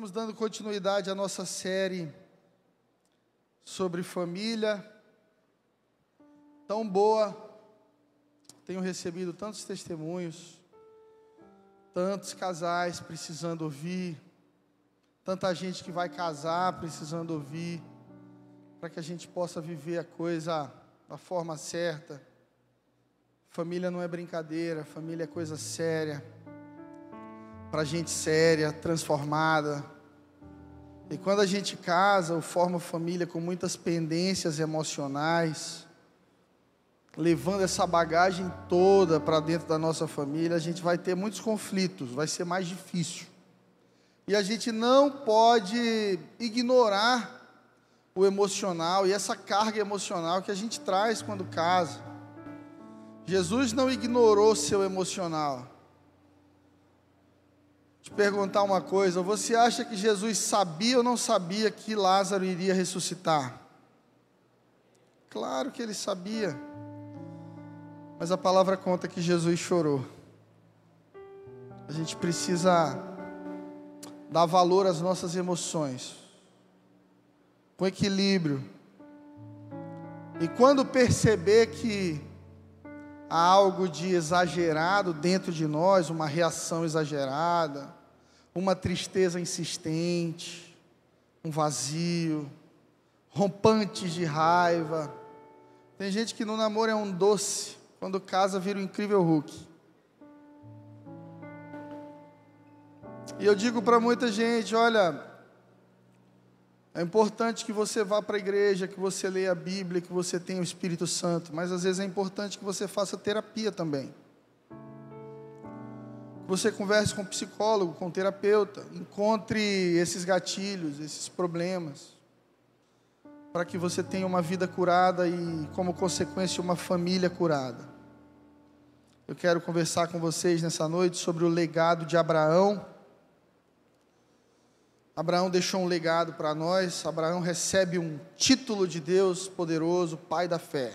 estamos dando continuidade à nossa série sobre família. Tão boa, tenho recebido tantos testemunhos, tantos casais precisando ouvir, tanta gente que vai casar precisando ouvir, para que a gente possa viver a coisa da forma certa. Família não é brincadeira, família é coisa séria para gente séria, transformada. E quando a gente casa ou forma família com muitas pendências emocionais, levando essa bagagem toda para dentro da nossa família, a gente vai ter muitos conflitos, vai ser mais difícil. E a gente não pode ignorar o emocional e essa carga emocional que a gente traz quando casa. Jesus não ignorou seu emocional te perguntar uma coisa: você acha que Jesus sabia ou não sabia que Lázaro iria ressuscitar? Claro que ele sabia, mas a palavra conta que Jesus chorou. A gente precisa dar valor às nossas emoções, com equilíbrio. E quando perceber que há algo de exagerado dentro de nós, uma reação exagerada, uma tristeza insistente, um vazio, rompantes de raiva. Tem gente que no namoro é um doce, quando casa vira um incrível Hulk. E eu digo para muita gente: olha, é importante que você vá para a igreja, que você leia a Bíblia, que você tenha o Espírito Santo, mas às vezes é importante que você faça terapia também. Que você converse com um psicólogo, com um terapeuta, encontre esses gatilhos, esses problemas, para que você tenha uma vida curada e, como consequência, uma família curada. Eu quero conversar com vocês nessa noite sobre o legado de Abraão Abraão deixou um legado para nós. Abraão recebe um título de Deus poderoso, Pai da fé.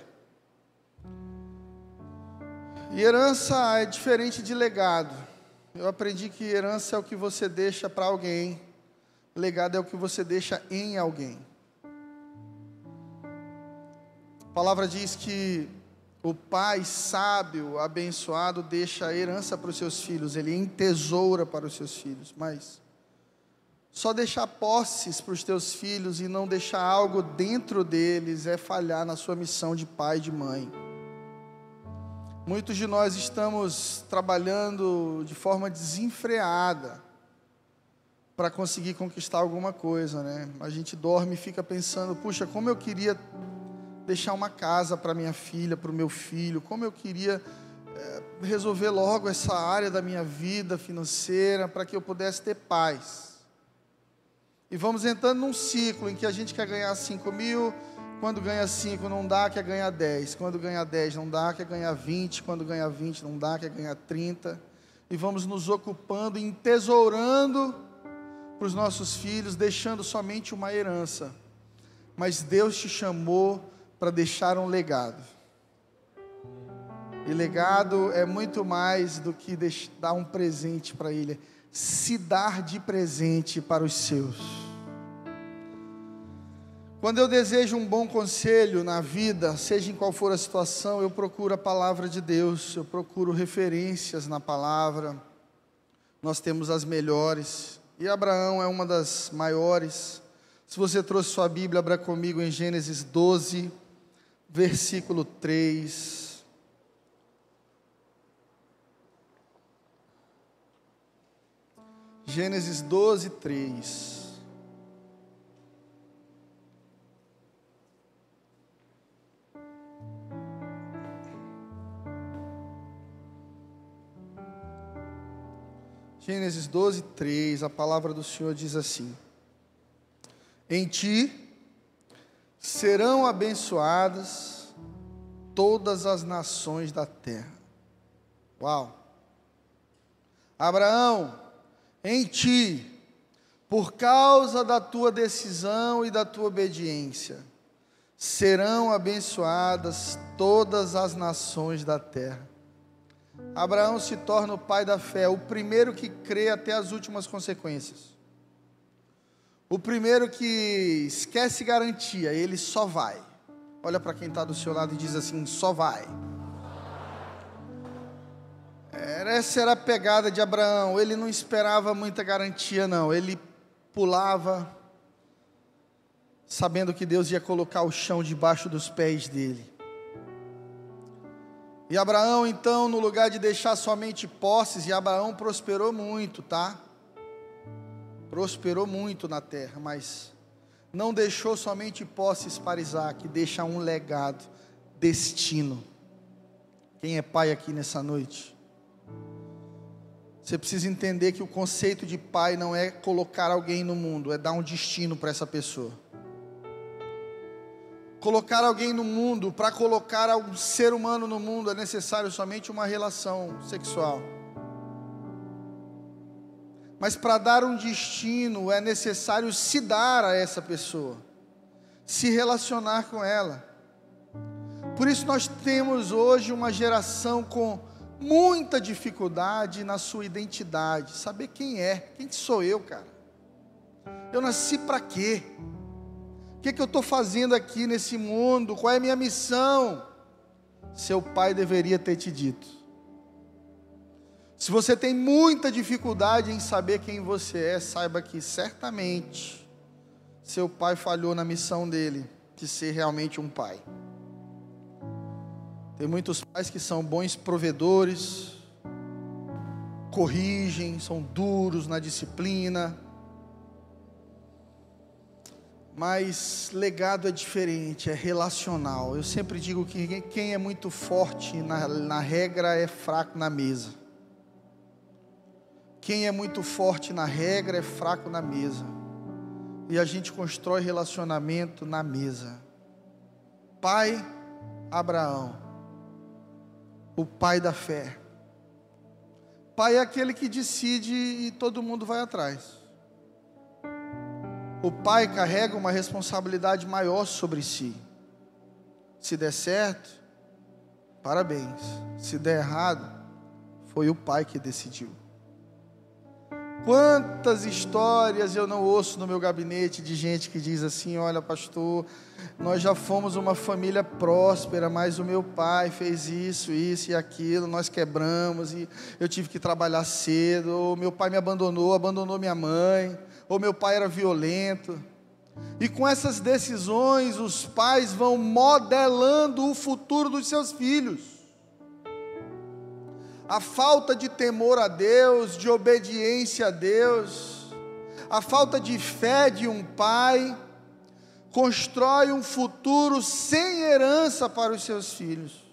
E herança é diferente de legado. Eu aprendi que herança é o que você deixa para alguém, legado é o que você deixa em alguém. A palavra diz que o pai sábio, abençoado, deixa a herança para os seus filhos, ele entesoura para os seus filhos, mas só deixar posses para os teus filhos e não deixar algo dentro deles é falhar na sua missão de pai e de mãe. Muitos de nós estamos trabalhando de forma desenfreada para conseguir conquistar alguma coisa, né? A gente dorme e fica pensando, puxa, como eu queria deixar uma casa para minha filha, para o meu filho, como eu queria é, resolver logo essa área da minha vida financeira para que eu pudesse ter paz. E vamos entrando num ciclo em que a gente quer ganhar 5 mil, quando ganha 5 não dá, quer ganhar 10. Quando ganha 10 não dá, quer ganhar 20. Quando ganha 20 não dá, quer ganhar 30. E vamos nos ocupando, entesourando para os nossos filhos, deixando somente uma herança. Mas Deus te chamou para deixar um legado. E legado é muito mais do que dar um presente para Ele, se dar de presente para os seus. Quando eu desejo um bom conselho na vida, seja em qual for a situação, eu procuro a palavra de Deus, eu procuro referências na palavra. Nós temos as melhores, e Abraão é uma das maiores. Se você trouxe sua Bíblia, abra comigo em Gênesis 12, versículo 3. Gênesis 12, 3. Gênesis 12, 3, a palavra do Senhor diz assim: Em ti serão abençoadas todas as nações da terra. Uau! Abraão, em ti, por causa da tua decisão e da tua obediência, serão abençoadas todas as nações da terra. Abraão se torna o pai da fé, o primeiro que crê até as últimas consequências. O primeiro que esquece garantia, ele só vai. Olha para quem está do seu lado e diz assim: só vai. Essa era a pegada de Abraão. Ele não esperava muita garantia, não. Ele pulava, sabendo que Deus ia colocar o chão debaixo dos pés dele. E Abraão, então, no lugar de deixar somente posses, e Abraão prosperou muito, tá? Prosperou muito na terra, mas não deixou somente posses para Isaac, deixa um legado, destino. Quem é pai aqui nessa noite? Você precisa entender que o conceito de pai não é colocar alguém no mundo, é dar um destino para essa pessoa. Colocar alguém no mundo, para colocar um ser humano no mundo, é necessário somente uma relação sexual. Mas para dar um destino, é necessário se dar a essa pessoa, se relacionar com ela. Por isso, nós temos hoje uma geração com muita dificuldade na sua identidade, saber quem é, quem sou eu, cara. Eu nasci para quê? O que, que eu estou fazendo aqui nesse mundo? Qual é a minha missão? Seu pai deveria ter te dito. Se você tem muita dificuldade em saber quem você é, saiba que certamente seu pai falhou na missão dele de ser realmente um pai. Tem muitos pais que são bons provedores, corrigem, são duros na disciplina. Mas legado é diferente, é relacional. Eu sempre digo que quem é muito forte na, na regra é fraco na mesa. Quem é muito forte na regra é fraco na mesa. E a gente constrói relacionamento na mesa. Pai Abraão o pai da fé. Pai é aquele que decide e todo mundo vai atrás. O pai carrega uma responsabilidade maior sobre si. Se der certo, parabéns. Se der errado, foi o pai que decidiu. Quantas histórias eu não ouço no meu gabinete de gente que diz assim: olha, pastor, nós já fomos uma família próspera, mas o meu pai fez isso, isso e aquilo, nós quebramos e eu tive que trabalhar cedo, ou meu pai me abandonou, abandonou minha mãe, ou meu pai era violento. E com essas decisões, os pais vão modelando o futuro dos seus filhos a falta de temor a Deus, de obediência a Deus, a falta de fé de um pai, constrói um futuro sem herança para os seus filhos.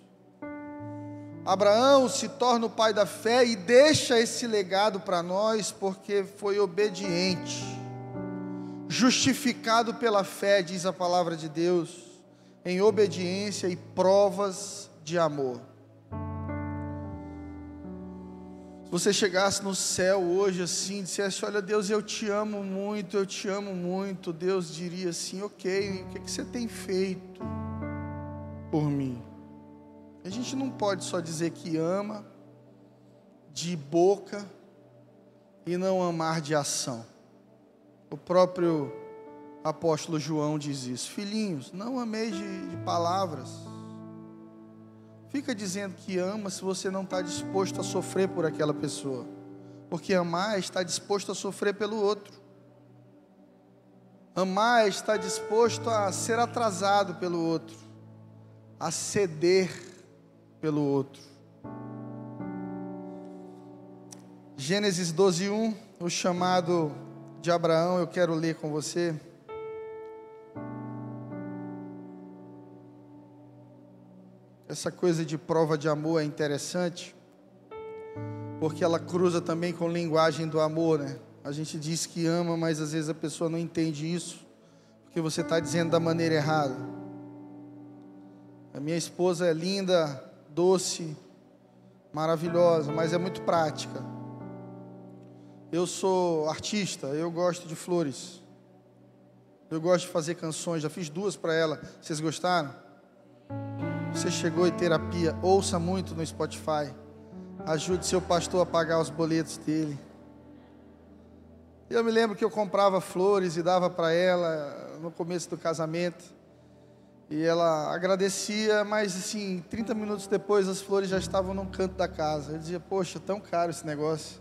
Abraão se torna o pai da fé e deixa esse legado para nós porque foi obediente, justificado pela fé, diz a palavra de Deus, em obediência e provas de amor. Você chegasse no céu hoje assim, dissesse: Olha, Deus, eu te amo muito, eu te amo muito, Deus diria assim: Ok, o que, que você tem feito por mim? A gente não pode só dizer que ama de boca e não amar de ação. O próprio apóstolo João diz isso: Filhinhos, não ameis de, de palavras Fica dizendo que ama se você não está disposto a sofrer por aquela pessoa. Porque amar estar disposto a sofrer pelo outro. Amar estar disposto a ser atrasado pelo outro, a ceder pelo outro. Gênesis 12, 1, o chamado de Abraão, eu quero ler com você. Essa coisa de prova de amor é interessante, porque ela cruza também com linguagem do amor, né? A gente diz que ama, mas às vezes a pessoa não entende isso, porque você está dizendo da maneira errada. A minha esposa é linda, doce, maravilhosa, mas é muito prática. Eu sou artista, eu gosto de flores. Eu gosto de fazer canções, já fiz duas para ela. Vocês gostaram? Você chegou em terapia, ouça muito no Spotify. Ajude seu pastor a pagar os boletos dele. Eu me lembro que eu comprava flores e dava para ela no começo do casamento. E ela agradecia, mas assim, 30 minutos depois as flores já estavam no canto da casa. Eu dizia, poxa, tão caro esse negócio.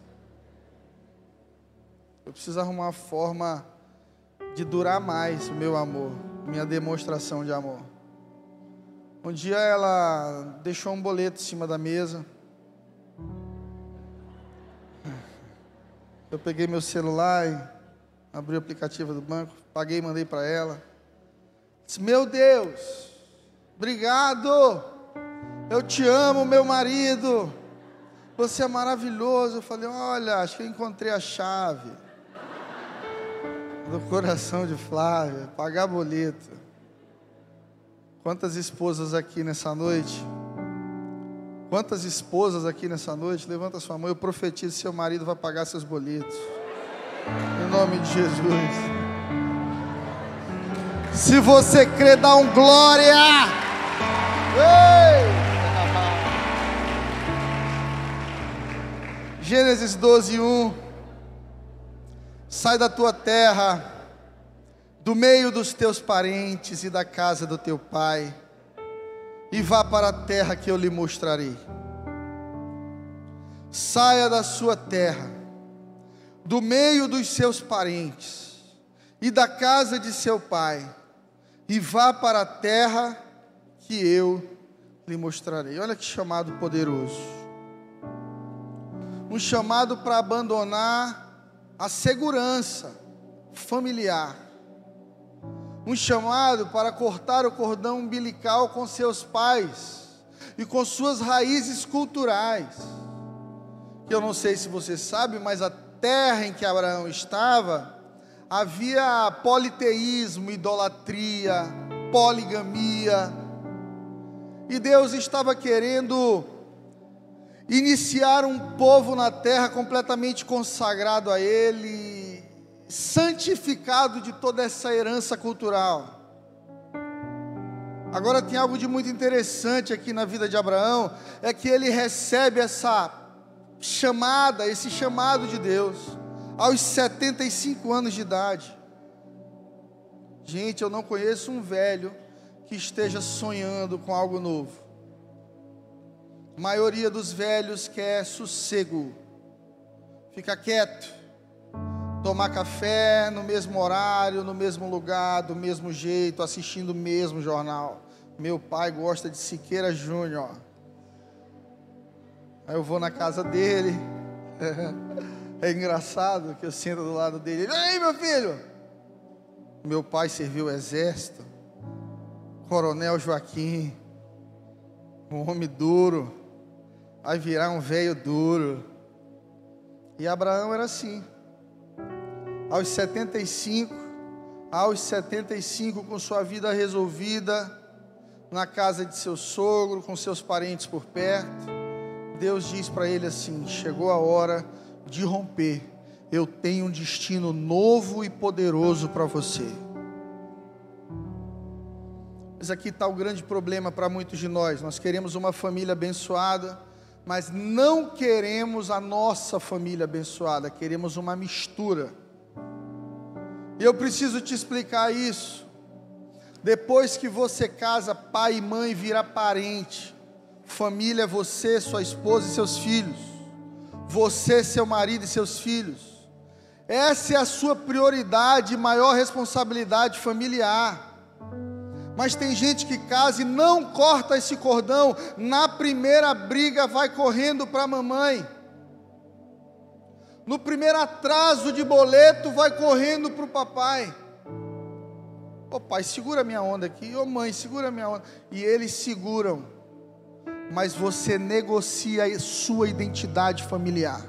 Eu preciso arrumar uma forma de durar mais o meu amor, minha demonstração de amor. Um dia ela deixou um boleto em cima da mesa. Eu peguei meu celular e abri o aplicativo do banco, paguei e mandei para ela. Disse, meu Deus, obrigado. Eu te amo, meu marido. Você é maravilhoso. Eu falei, olha, acho que eu encontrei a chave do coração de Flávia, pagar boleto. Quantas esposas aqui nessa noite? Quantas esposas aqui nessa noite? Levanta sua mão, eu profetizo: seu marido vai pagar seus boletos. Em nome de Jesus. Se você crê, dá um glória. Ei! Gênesis 12, 1. Sai da tua terra, do meio dos teus parentes e da casa do teu pai, e vá para a terra que eu lhe mostrarei. Saia da sua terra, do meio dos seus parentes e da casa de seu pai, e vá para a terra que eu lhe mostrarei. Olha que chamado poderoso. Um chamado para abandonar a segurança familiar. Um chamado para cortar o cordão umbilical com seus pais e com suas raízes culturais. Eu não sei se você sabe, mas a terra em que Abraão estava havia politeísmo, idolatria, poligamia. E Deus estava querendo iniciar um povo na terra completamente consagrado a Ele, santificado de toda essa herança cultural. Agora tem algo de muito interessante aqui na vida de Abraão, é que ele recebe essa chamada, esse chamado de Deus, aos 75 anos de idade. Gente, eu não conheço um velho que esteja sonhando com algo novo. A maioria dos velhos quer sossego, fica quieto, tomar café no mesmo horário, no mesmo lugar, do mesmo jeito, assistindo o mesmo jornal. Meu pai gosta de Siqueira Júnior. Aí eu vou na casa dele. É engraçado que eu sento do lado dele. Ele, Ei, meu filho! Meu pai serviu o exército. Coronel Joaquim. Um homem duro vai virar um velho duro. E Abraão era assim. Aos 75, aos 75, com sua vida resolvida, na casa de seu sogro, com seus parentes por perto, Deus diz para ele assim: chegou a hora de romper. Eu tenho um destino novo e poderoso para você. Mas aqui está o grande problema para muitos de nós. Nós queremos uma família abençoada mas não queremos a nossa família abençoada, queremos uma mistura. E eu preciso te explicar isso. Depois que você casa, pai e mãe vira parente. Família é você, sua esposa e seus filhos. Você, seu marido e seus filhos. Essa é a sua prioridade e maior responsabilidade familiar. Mas tem gente que casa e não corta esse cordão, na primeira briga vai correndo para a mamãe. No primeiro atraso de boleto vai correndo para o papai. Ô pai, segura minha onda aqui. Ô mãe, segura minha onda. E eles seguram. Mas você negocia a sua identidade familiar.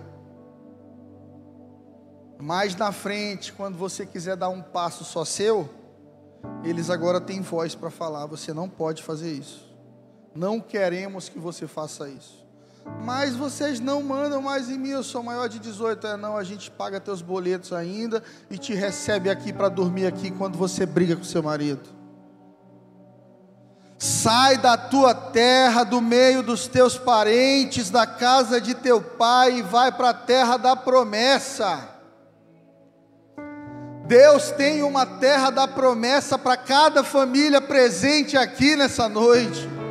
Mais na frente, quando você quiser dar um passo só seu, eles agora têm voz para falar: você não pode fazer isso. Não queremos que você faça isso. Mas vocês não mandam mais em mim, eu sou maior de 18. É, não, a gente paga teus boletos ainda e te recebe aqui para dormir aqui quando você briga com seu marido. Sai da tua terra, do meio dos teus parentes, da casa de teu pai e vai para a terra da promessa. Deus tem uma terra da promessa para cada família presente aqui nessa noite.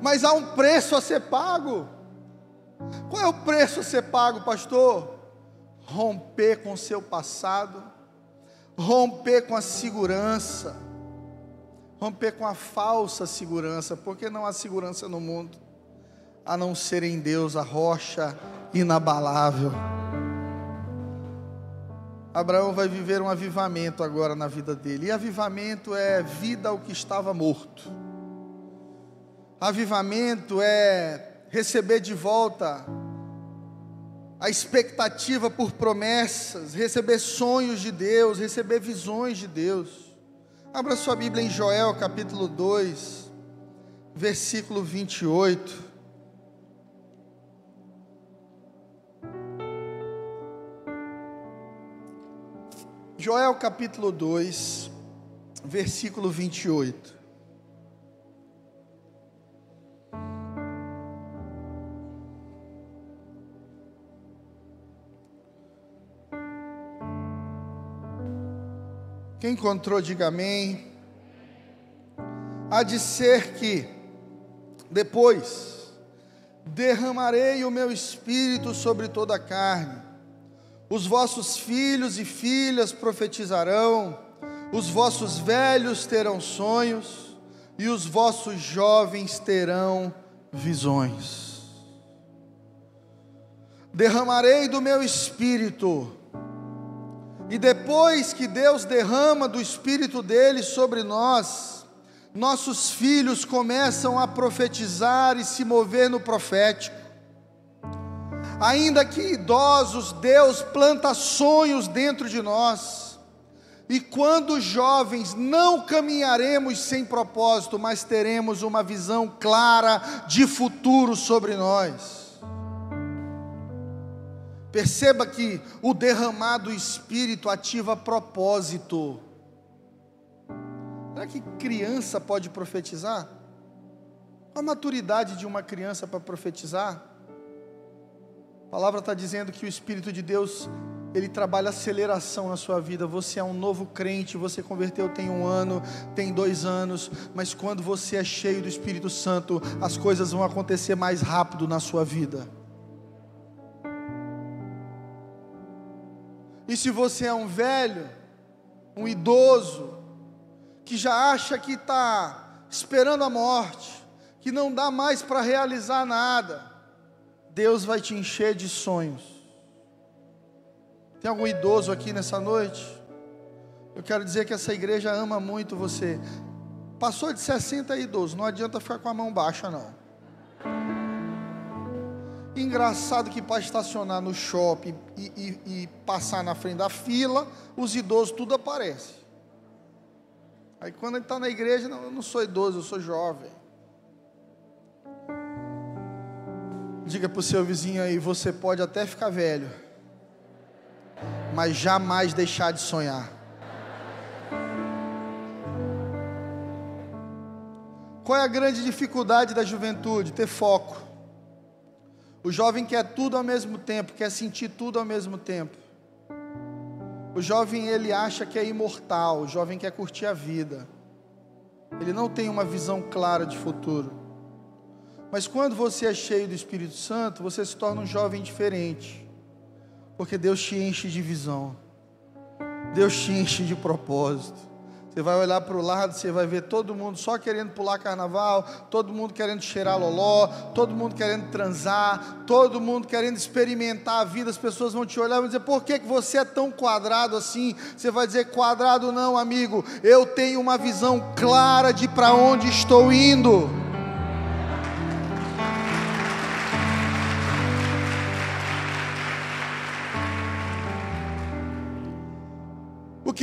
Mas há um preço a ser pago. Qual é o preço a ser pago, pastor? Romper com o seu passado, romper com a segurança, romper com a falsa segurança, porque não há segurança no mundo, a não ser em Deus, a rocha inabalável. Abraão vai viver um avivamento agora na vida dele, e avivamento é vida ao que estava morto, avivamento é receber de volta a expectativa por promessas, receber sonhos de Deus, receber visões de Deus. Abra sua Bíblia em Joel capítulo 2, versículo 28. Joel capítulo 2, versículo 28. Quem encontrou, diga amém. Há de ser que, depois, derramarei o meu espírito sobre toda a carne, os vossos filhos e filhas profetizarão, os vossos velhos terão sonhos, e os vossos jovens terão visões. Derramarei do meu espírito, e depois que Deus derrama do Espírito dele sobre nós, nossos filhos começam a profetizar e se mover no profético. Ainda que idosos, Deus planta sonhos dentro de nós. E quando jovens, não caminharemos sem propósito, mas teremos uma visão clara de futuro sobre nós. Perceba que o derramado espírito ativa propósito. Será que criança pode profetizar? Qual a maturidade de uma criança para profetizar? A palavra está dizendo que o Espírito de Deus, ele trabalha aceleração na sua vida. Você é um novo crente, você converteu tem um ano, tem dois anos, mas quando você é cheio do Espírito Santo, as coisas vão acontecer mais rápido na sua vida. E se você é um velho, um idoso, que já acha que está esperando a morte, que não dá mais para realizar nada, Deus vai te encher de sonhos. Tem algum idoso aqui nessa noite? Eu quero dizer que essa igreja ama muito você. Passou de 60 idosos, não adianta ficar com a mão baixa, não. Engraçado que para estacionar no shopping e, e, e, passar na frente da fila, os idosos tudo aparece. Aí quando ele está na igreja, não, eu não sou idoso, eu sou jovem. Diga para o seu vizinho aí, você pode até ficar velho, mas jamais deixar de sonhar. Qual é a grande dificuldade da juventude? Ter foco. O jovem quer tudo ao mesmo tempo, quer sentir tudo ao mesmo tempo. O jovem ele acha que é imortal, o jovem quer curtir a vida. Ele não tem uma visão clara de futuro. Mas quando você é cheio do Espírito Santo, você se torna um jovem diferente. Porque Deus te enche de visão. Deus te enche de propósito. Você vai olhar para o lado, você vai ver todo mundo só querendo pular carnaval, todo mundo querendo cheirar loló, todo mundo querendo transar, todo mundo querendo experimentar a vida. As pessoas vão te olhar e dizer: por que, que você é tão quadrado assim? Você vai dizer: quadrado não, amigo. Eu tenho uma visão clara de para onde estou indo.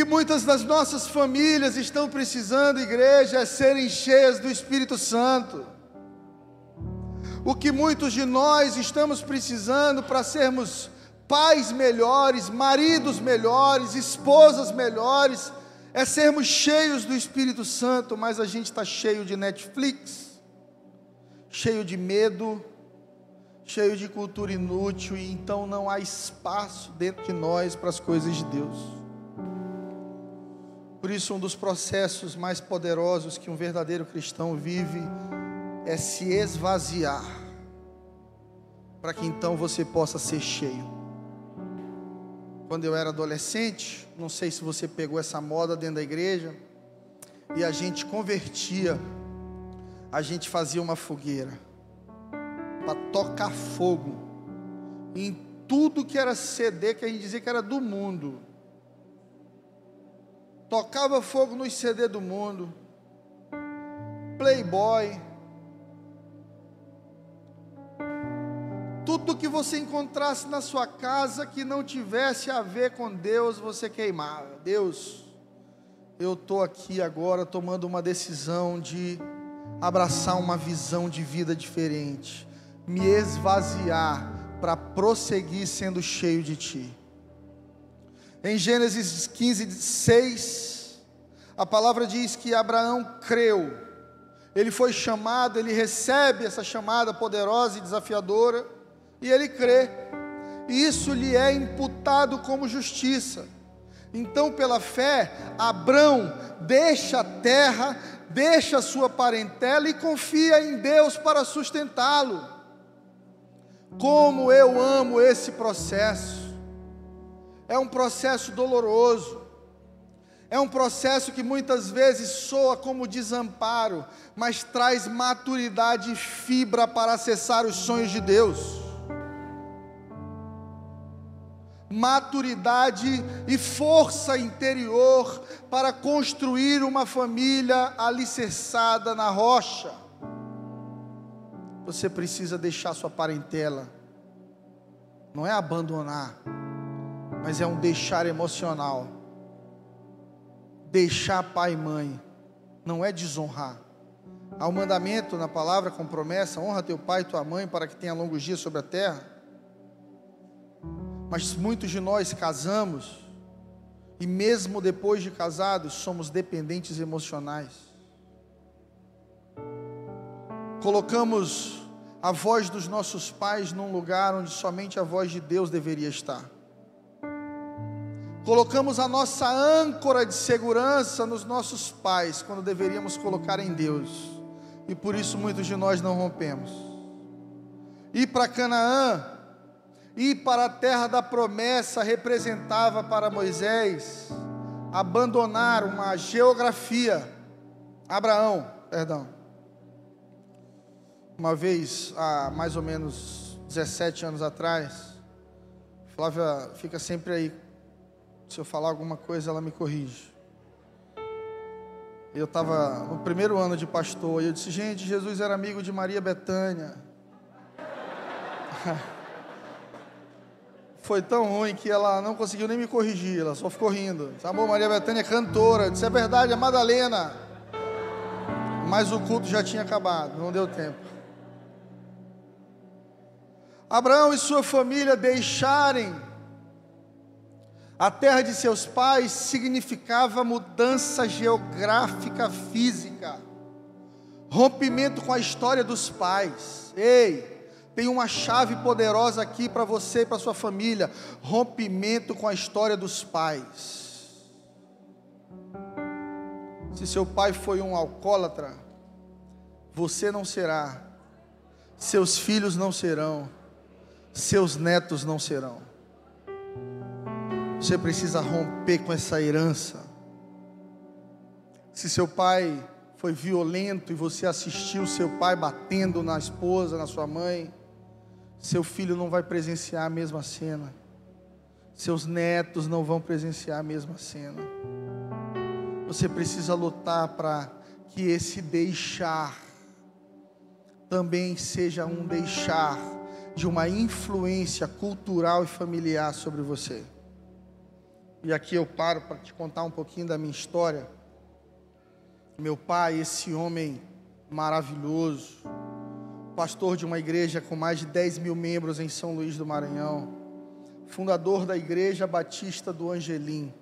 Muitas das nossas famílias estão precisando, igreja, é serem cheias do Espírito Santo. O que muitos de nós estamos precisando para sermos pais melhores, maridos melhores, esposas melhores, é sermos cheios do Espírito Santo, mas a gente está cheio de Netflix, cheio de medo, cheio de cultura inútil, e então não há espaço dentro de nós para as coisas de Deus. Por isso, um dos processos mais poderosos que um verdadeiro cristão vive é se esvaziar, para que então você possa ser cheio. Quando eu era adolescente, não sei se você pegou essa moda dentro da igreja, e a gente convertia, a gente fazia uma fogueira para tocar fogo em tudo que era CD que a gente dizia que era do mundo. Tocava fogo nos CD do mundo. Playboy. Tudo que você encontrasse na sua casa que não tivesse a ver com Deus, você queimava. Deus, eu estou aqui agora tomando uma decisão de abraçar uma visão de vida diferente, me esvaziar para prosseguir sendo cheio de Ti. Em Gênesis 15, 6, a palavra diz que Abraão creu, ele foi chamado, ele recebe essa chamada poderosa e desafiadora, e ele crê, e isso lhe é imputado como justiça. Então, pela fé, Abrão deixa a terra, deixa a sua parentela e confia em Deus para sustentá-lo. Como eu amo esse processo. É um processo doloroso. É um processo que muitas vezes soa como desamparo, mas traz maturidade e fibra para acessar os sonhos de Deus maturidade e força interior para construir uma família alicerçada na rocha. Você precisa deixar sua parentela, não é abandonar, mas é um deixar emocional. Deixar pai e mãe, não é desonrar. Há um mandamento na palavra com promessa: honra teu pai e tua mãe para que tenha longos dias sobre a terra. Mas muitos de nós casamos e mesmo depois de casados somos dependentes emocionais. Colocamos a voz dos nossos pais num lugar onde somente a voz de Deus deveria estar. Colocamos a nossa âncora de segurança nos nossos pais, quando deveríamos colocar em Deus. E por isso muitos de nós não rompemos. Ir para Canaã ir para a terra da promessa representava para Moisés abandonar uma geografia. Abraão, perdão. Uma vez, há mais ou menos 17 anos atrás, Flávia fica sempre aí. Se eu falar alguma coisa, ela me corrige. Eu estava no primeiro ano de pastor e eu disse: gente, Jesus era amigo de Maria Betânia. foi tão ruim que ela não conseguiu nem me corrigir, ela só ficou rindo. Amor, Maria Bethânia é cantora, disse é verdade, é Madalena. Mas o culto já tinha acabado, não deu tempo. Abraão e sua família deixarem a terra de seus pais significava mudança geográfica física, rompimento com a história dos pais. Ei, tem uma chave poderosa aqui para você e para sua família: rompimento com a história dos pais. Se seu pai foi um alcoólatra, você não será, seus filhos não serão, seus netos não serão. Você precisa romper com essa herança. Se seu pai foi violento e você assistiu seu pai batendo na esposa, na sua mãe, seu filho não vai presenciar a mesma cena. Seus netos não vão presenciar a mesma cena. Você precisa lutar para que esse deixar também seja um deixar de uma influência cultural e familiar sobre você. E aqui eu paro para te contar um pouquinho da minha história. Meu pai, esse homem maravilhoso, pastor de uma igreja com mais de 10 mil membros em São Luís do Maranhão, fundador da Igreja Batista do Angelim,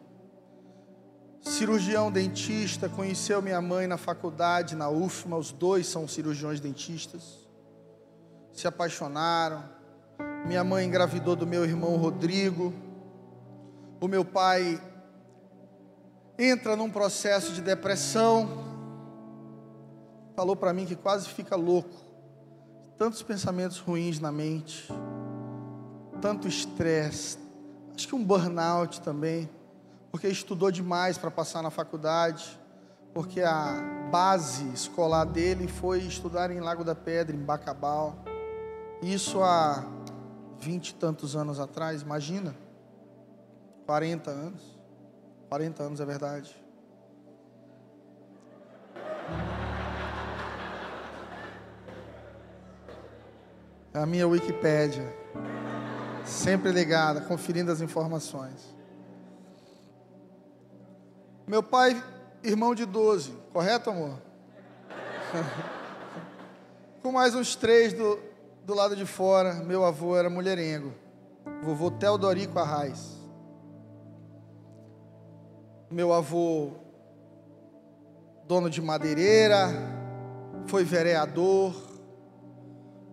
cirurgião dentista, conheceu minha mãe na faculdade, na UFMA, os dois são cirurgiões dentistas. se apaixonaram. Minha mãe engravidou do meu irmão Rodrigo. O meu pai entra num processo de depressão. Falou para mim que quase fica louco. Tantos pensamentos ruins na mente, tanto estresse, acho que um burnout também, porque estudou demais para passar na faculdade, porque a base escolar dele foi estudar em Lago da Pedra, em Bacabal. Isso há vinte e tantos anos atrás, imagina? 40 anos. 40 anos, é verdade. É a minha Wikipédia. Sempre ligada, conferindo as informações. Meu pai, irmão de 12, correto, amor? Com mais uns três do, do lado de fora, meu avô era mulherengo. Vovô Teodorico Arraes meu avô, dono de madeireira, foi vereador,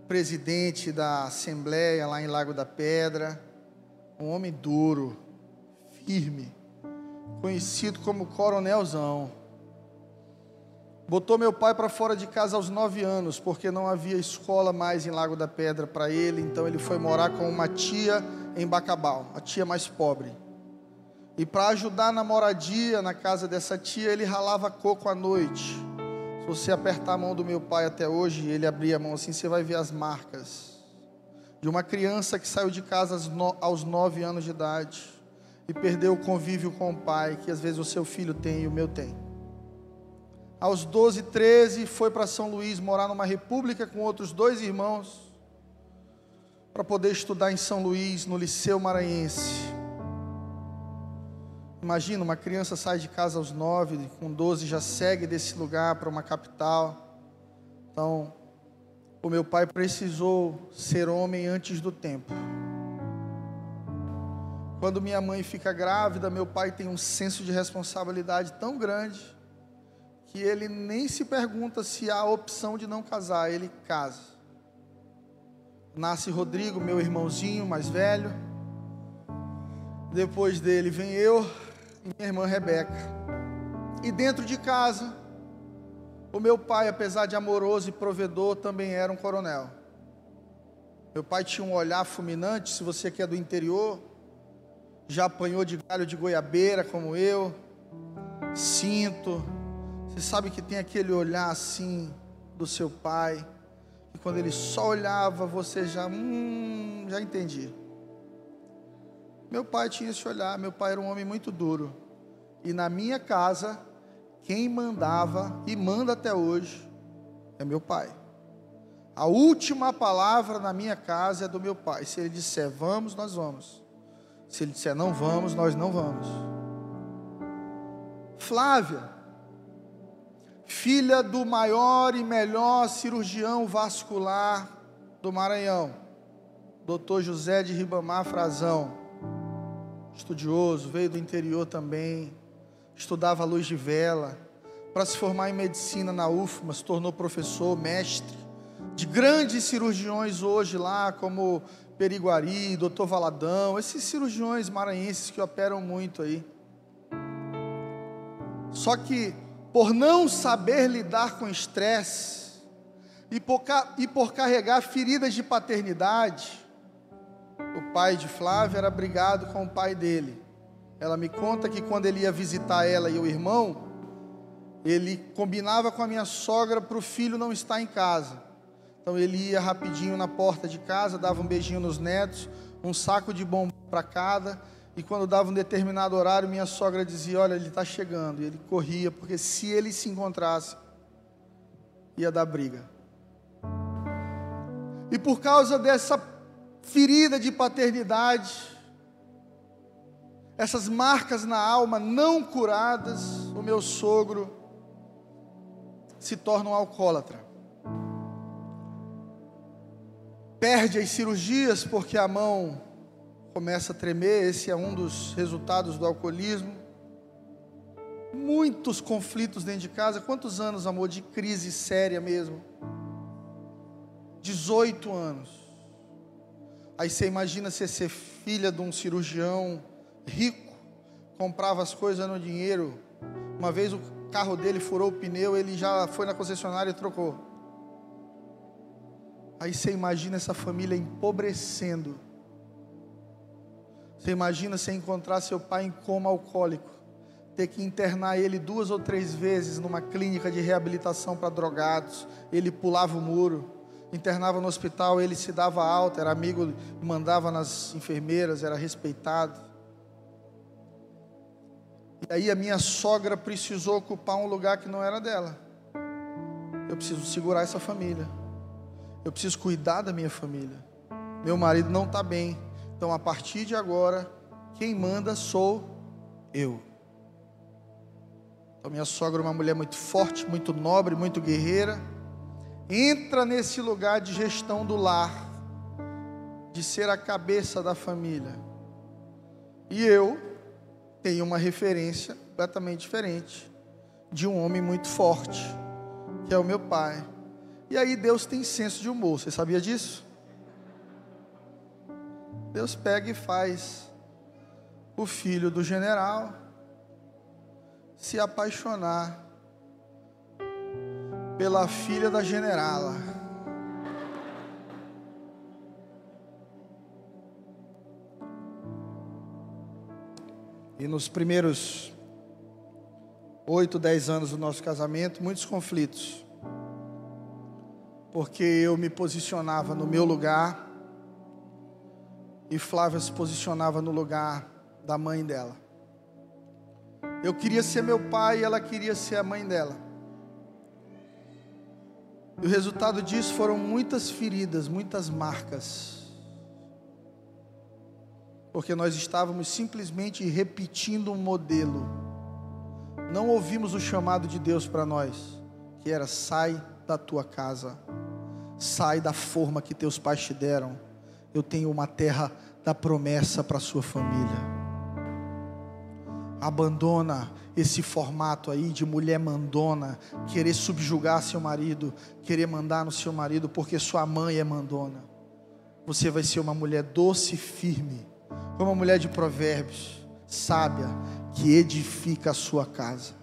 presidente da Assembleia lá em Lago da Pedra, um homem duro, firme, conhecido como Coronelzão. Botou meu pai para fora de casa aos nove anos, porque não havia escola mais em Lago da Pedra para ele, então ele foi morar com uma tia em Bacabal, a tia mais pobre. E para ajudar na moradia na casa dessa tia, ele ralava coco à noite. Se você apertar a mão do meu pai até hoje, ele abria a mão assim, você vai ver as marcas de uma criança que saiu de casa aos nove anos de idade e perdeu o convívio com o pai, que às vezes o seu filho tem e o meu tem. Aos 12, 13, foi para São Luís morar numa república com outros dois irmãos para poder estudar em São Luís, no Liceu Maranhense. Imagina, uma criança sai de casa aos nove, com doze já segue desse lugar para uma capital. Então, o meu pai precisou ser homem antes do tempo. Quando minha mãe fica grávida, meu pai tem um senso de responsabilidade tão grande que ele nem se pergunta se há opção de não casar, ele casa. Nasce Rodrigo, meu irmãozinho mais velho. Depois dele vem eu, minha irmã Rebeca. E dentro de casa, o meu pai, apesar de amoroso e provedor, também era um coronel. Meu pai tinha um olhar fulminante, se você que é do interior, já apanhou de galho de goiabeira como eu, cinto. Você sabe que tem aquele olhar assim do seu pai, e quando ele só olhava, você já, hum, já entendi. Meu pai tinha esse olhar, meu pai era um homem muito duro. E na minha casa, quem mandava e manda até hoje é meu pai. A última palavra na minha casa é do meu pai. Se ele disser vamos, nós vamos. Se ele disser não vamos, nós não vamos. Flávia, filha do maior e melhor cirurgião vascular do Maranhão, Dr. José de Ribamar Frazão estudioso, veio do interior também, estudava luz de vela, para se formar em medicina na UFMA, se tornou professor, mestre de grandes cirurgiões hoje lá, como Periguari, Doutor Valadão, esses cirurgiões maranhenses que operam muito aí. Só que, por não saber lidar com estresse, e por carregar feridas de paternidade, o pai de Flávia era brigado com o pai dele. Ela me conta que quando ele ia visitar ela e o irmão, ele combinava com a minha sogra para o filho não estar em casa. Então ele ia rapidinho na porta de casa, dava um beijinho nos netos, um saco de bombom para cada, e quando dava um determinado horário, minha sogra dizia: Olha, ele está chegando. E ele corria, porque se ele se encontrasse, ia dar briga. E por causa dessa ferida de paternidade, essas marcas na alma não curadas, o meu sogro se torna um alcoólatra. Perde as cirurgias porque a mão começa a tremer, esse é um dos resultados do alcoolismo. Muitos conflitos dentro de casa. Quantos anos, amor, de crise séria mesmo? 18 anos. Aí você imagina você ser filha de um cirurgião rico, comprava as coisas no dinheiro. Uma vez o carro dele furou o pneu, ele já foi na concessionária e trocou. Aí você imagina essa família empobrecendo. Você imagina você encontrar seu pai em coma alcoólico, ter que internar ele duas ou três vezes numa clínica de reabilitação para drogados. Ele pulava o muro, internava no hospital, ele se dava alta, era amigo, mandava nas enfermeiras, era respeitado. E aí a minha sogra precisou ocupar um lugar que não era dela. Eu preciso segurar essa família. Eu preciso cuidar da minha família. Meu marido não está bem. Então a partir de agora, quem manda sou eu. Então minha sogra é uma mulher muito forte, muito nobre, muito guerreira. Entra nesse lugar de gestão do lar, de ser a cabeça da família. E eu tem uma referência completamente diferente de um homem muito forte, que é o meu pai. E aí Deus tem senso de humor, você sabia disso? Deus pega e faz o filho do general se apaixonar pela filha da generala. E nos primeiros oito, dez anos do nosso casamento, muitos conflitos. Porque eu me posicionava no meu lugar e Flávia se posicionava no lugar da mãe dela. Eu queria ser meu pai e ela queria ser a mãe dela. E o resultado disso foram muitas feridas, muitas marcas porque nós estávamos simplesmente repetindo um modelo. Não ouvimos o chamado de Deus para nós, que era: sai da tua casa, sai da forma que teus pais te deram. Eu tenho uma terra da promessa para sua família. Abandona esse formato aí de mulher mandona, querer subjugar seu marido, querer mandar no seu marido porque sua mãe é mandona. Você vai ser uma mulher doce e firme como uma mulher de provérbios, sábia, que edifica a sua casa.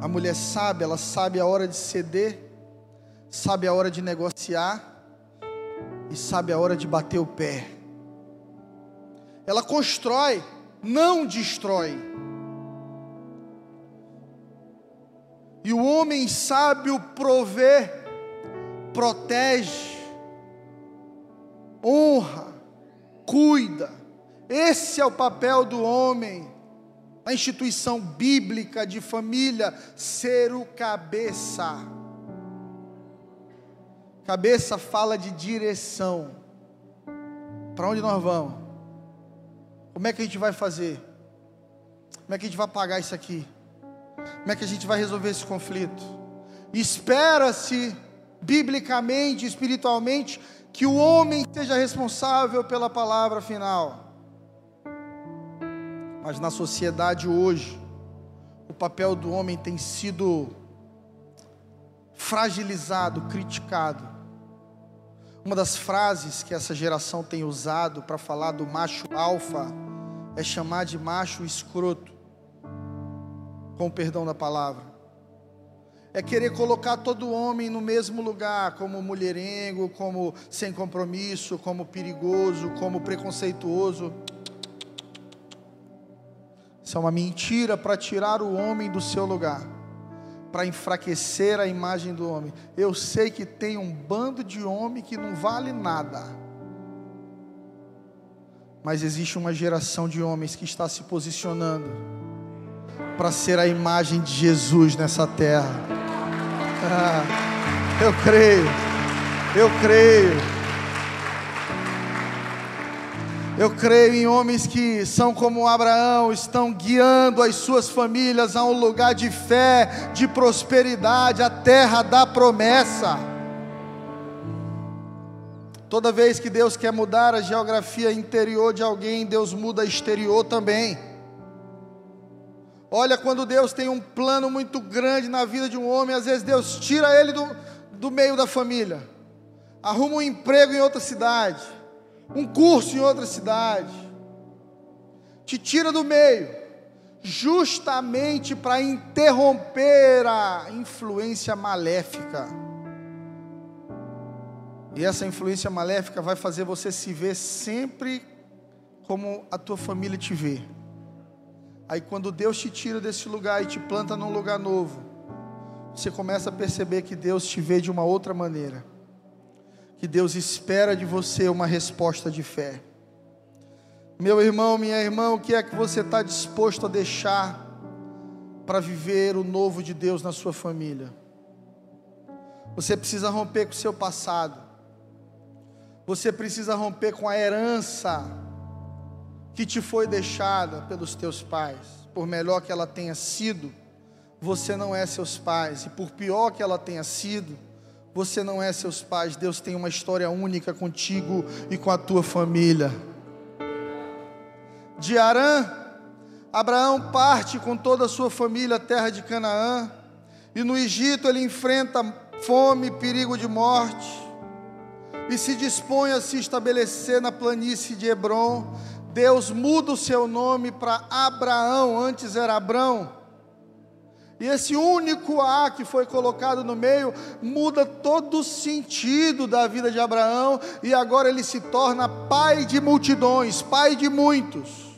A mulher sábia, ela sabe a hora de ceder, sabe a hora de negociar e sabe a hora de bater o pé. Ela constrói, não destrói. E o homem sábio provê, protege, honra, cuida. Esse é o papel do homem. A instituição bíblica de família, ser o cabeça. Cabeça fala de direção. Para onde nós vamos? Como é que a gente vai fazer? Como é que a gente vai pagar isso aqui? Como é que a gente vai resolver esse conflito? Espera-se, biblicamente, espiritualmente, que o homem seja responsável pela palavra final. Mas na sociedade hoje, o papel do homem tem sido fragilizado, criticado. Uma das frases que essa geração tem usado para falar do macho alfa é chamar de macho escroto, com o perdão da palavra é querer colocar todo homem no mesmo lugar, como mulherengo, como sem compromisso, como perigoso, como preconceituoso. Isso é uma mentira para tirar o homem do seu lugar, para enfraquecer a imagem do homem. Eu sei que tem um bando de homem que não vale nada. Mas existe uma geração de homens que está se posicionando para ser a imagem de Jesus nessa terra. Ah, eu creio, eu creio. Eu creio em homens que são como Abraão, estão guiando as suas famílias a um lugar de fé, de prosperidade, a terra da promessa. Toda vez que Deus quer mudar a geografia interior de alguém, Deus muda exterior também. Olha, quando Deus tem um plano muito grande na vida de um homem, às vezes Deus tira ele do, do meio da família. arruma um emprego em outra cidade, um curso em outra cidade, te tira do meio, justamente para interromper a influência maléfica. E essa influência maléfica vai fazer você se ver sempre como a tua família te vê. Aí quando Deus te tira desse lugar e te planta num lugar novo, você começa a perceber que Deus te vê de uma outra maneira. Que Deus espera de você uma resposta de fé. Meu irmão, minha irmã, o que é que você está disposto a deixar para viver o novo de Deus na sua família? Você precisa romper com o seu passado. Você precisa romper com a herança que te foi deixada pelos teus pais, por melhor que ela tenha sido, você não é seus pais, e por pior que ela tenha sido, você não é seus pais. Deus tem uma história única contigo e com a tua família. De Arã, Abraão parte com toda a sua família à terra de Canaã, e no Egito ele enfrenta fome, perigo de morte, e se dispõe a se estabelecer na planície de Hebron, Deus muda o seu nome para Abraão, antes era Abrão. E esse único A que foi colocado no meio muda todo o sentido da vida de Abraão e agora ele se torna pai de multidões, pai de muitos.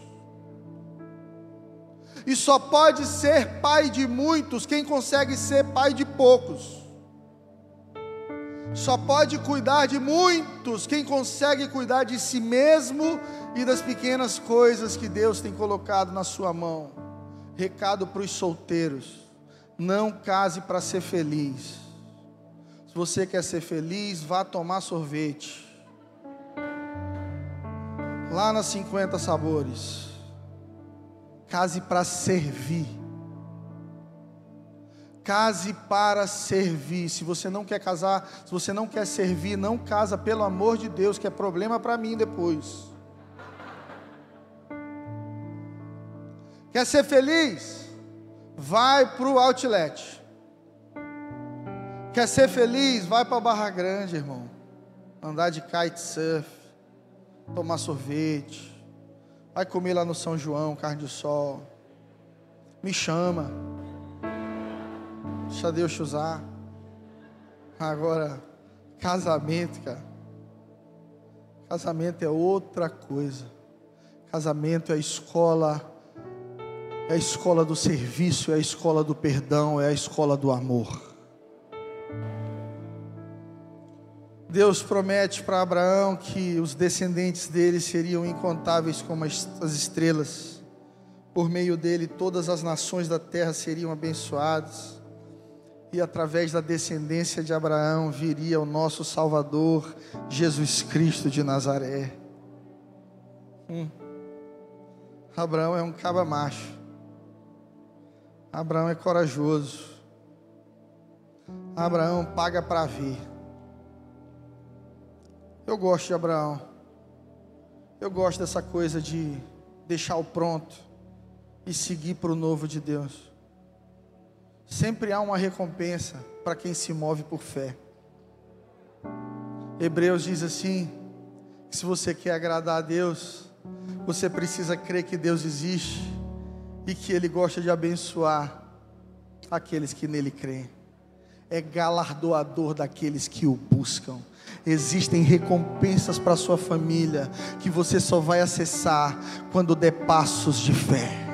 E só pode ser pai de muitos quem consegue ser pai de poucos. Só pode cuidar de muitos quem consegue cuidar de si mesmo e das pequenas coisas que Deus tem colocado na sua mão. Recado para os solteiros: não case para ser feliz. Se você quer ser feliz, vá tomar sorvete. Lá nas 50 sabores. Case para servir. Case para servir. Se você não quer casar, se você não quer servir, não casa, pelo amor de Deus, que é problema para mim depois. Quer ser feliz? Vai para o outlet. Quer ser feliz? Vai para a Barra Grande, irmão. Andar de kitesurf, tomar sorvete. Vai comer lá no São João, carne de sol. Me chama. Deixa Deus te usar. Agora, casamento, cara. Casamento é outra coisa. Casamento é a escola é a escola do serviço, é a escola do perdão, é a escola do amor. Deus promete para Abraão que os descendentes dele seriam incontáveis como as estrelas. Por meio dele, todas as nações da terra seriam abençoadas. E através da descendência de Abraão viria o nosso Salvador, Jesus Cristo de Nazaré. Hum. Abraão é um caba macho. Abraão é corajoso. Abraão paga para ver. Eu gosto de Abraão. Eu gosto dessa coisa de deixar o pronto e seguir para o novo de Deus. Sempre há uma recompensa para quem se move por fé. Hebreus diz assim: que se você quer agradar a Deus, você precisa crer que Deus existe e que Ele gosta de abençoar aqueles que nele creem. É galardoador daqueles que o buscam. Existem recompensas para sua família que você só vai acessar quando der passos de fé.